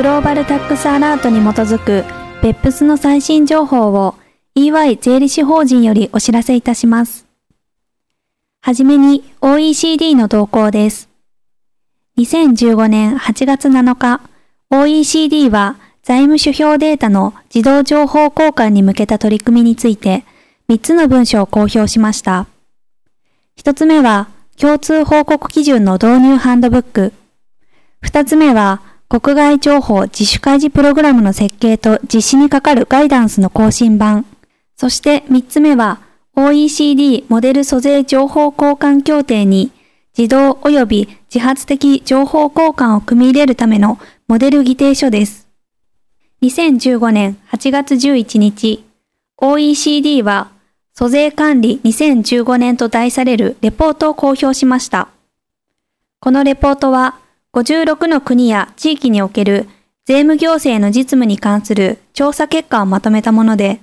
グローバルタックスアラートに基づく BEPS の最新情報を EY 税理士法人よりお知らせいたします。はじめに OECD の動向です。2015年8月7日、OECD は財務指標データの自動情報交換に向けた取り組みについて3つの文書を公表しました。1つ目は共通報告基準の導入ハンドブック。2つ目は国外情報自主開示プログラムの設計と実施にかかるガイダンスの更新版。そして3つ目は OECD モデル租税情報交換協定に自動及び自発的情報交換を組み入れるためのモデル議定書です。2015年8月11日、OECD は租税管理2015年と題されるレポートを公表しました。このレポートは56の国や地域における税務行政の実務に関する調査結果をまとめたもので、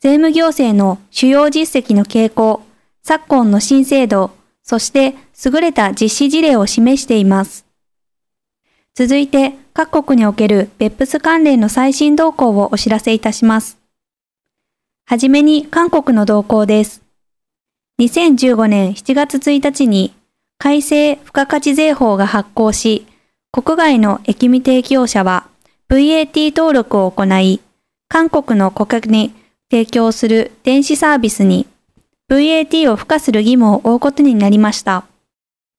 税務行政の主要実績の傾向、昨今の新制度、そして優れた実施事例を示しています。続いて、各国における BEPS 関連の最新動向をお知らせいたします。はじめに韓国の動向です。2015年7月1日に改正付加価値税法が発行し、国外の駅未提供者は VAT 登録を行い、韓国の顧客に提供する電子サービスに VAT を付加する義務を負うことになりました。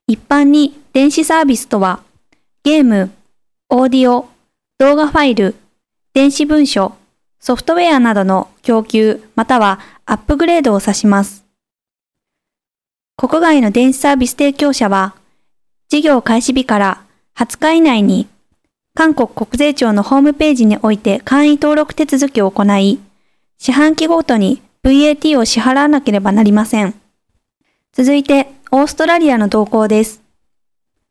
一般に電子サービスとは、ゲーム、オーディオ、動画ファイル、電子文書、ソフトウェアなどの供給またはアップグレードを指します。国外の電子サービス提供者は、事業開始日から20日以内に韓国国税庁のホームページにおいて簡易登録手続きを行い、四半期ごとに VAT を支払わなければなりません。続いて、オーストラリアの動向です。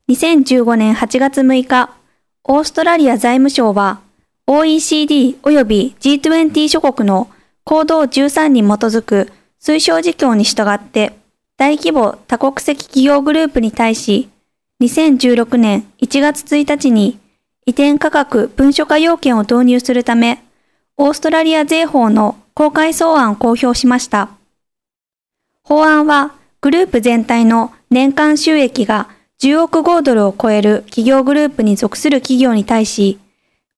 2015年8月6日、オーストラリア財務省は、OECD 及び G20 諸国の行動13に基づく推奨事項に従って、大規模多国籍企業グループに対し、2016年1月1日に移転価格文書化要件を導入するため、オーストラリア税法の公開草案を公表しました。法案はグループ全体の年間収益が10億5ドルを超える企業グループに属する企業に対し、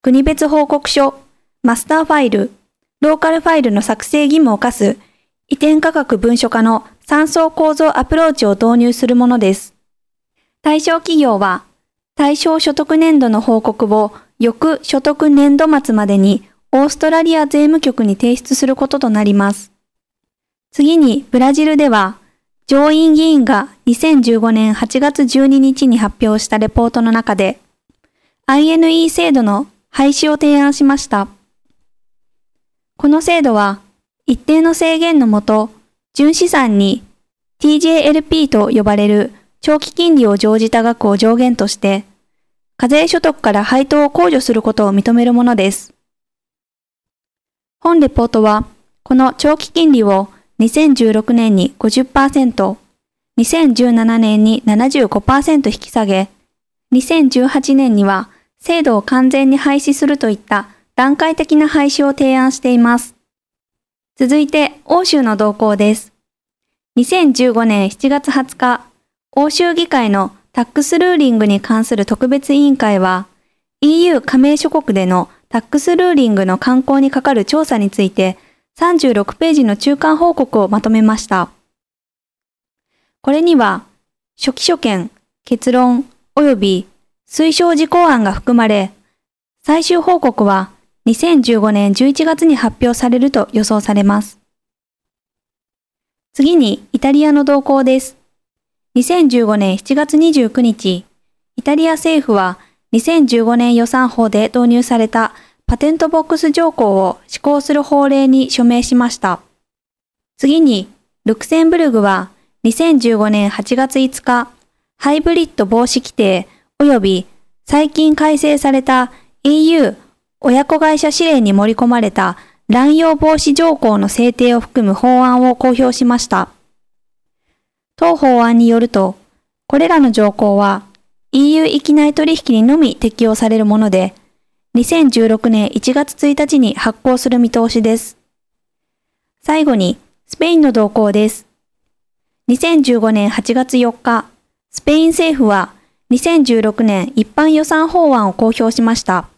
国別報告書、マスターファイル、ローカルファイルの作成義務を課す移転価格文書化の三層構造アプローチを導入するものです。対象企業は、対象所得年度の報告を翌所得年度末までにオーストラリア税務局に提出することとなります。次に、ブラジルでは、上院議員が2015年8月12日に発表したレポートの中で、INE 制度の廃止を提案しました。この制度は、一定の制限のもと、純資産に TJLP と呼ばれる長期金利を乗じた額を上限として、課税所得から配当を控除することを認めるものです。本レポートは、この長期金利を2016年に50%、2017年に75%引き下げ、2018年には制度を完全に廃止するといった段階的な廃止を提案しています。続いて、欧州の動向です。2015年7月20日、欧州議会のタックスルーリングに関する特別委員会は、EU 加盟諸国でのタックスルーリングの観光にかかる調査について36ページの中間報告をまとめました。これには、初期所見、結論及び推奨事項案が含まれ、最終報告は2015年11月に発表されると予想されます。次にイタリアの動向です。2015年7月29日、イタリア政府は2015年予算法で導入されたパテントボックス条項を施行する法令に署名しました。次に、ルクセンブルグは2015年8月5日、ハイブリッド防止規定及び最近改正された EU 親子会社指令に盛り込まれた乱用防止条項の制定を含む法案を公表しました。当法案によると、これらの条項は EU 域内取引にのみ適用されるもので、2016年1月1日に発行する見通しです。最後に、スペインの動向です。2015年8月4日、スペイン政府は2016年一般予算法案を公表しました。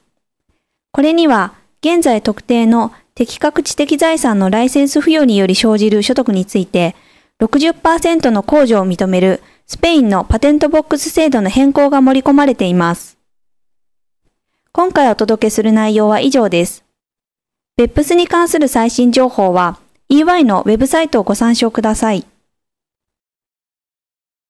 これには、現在特定の適格知的財産のライセンス付与により生じる所得について、60%の控除を認めるスペインのパテントボックス制度の変更が盛り込まれています。今回お届けする内容は以上です。別府スに関する最新情報は EY のウェブサイトをご参照ください。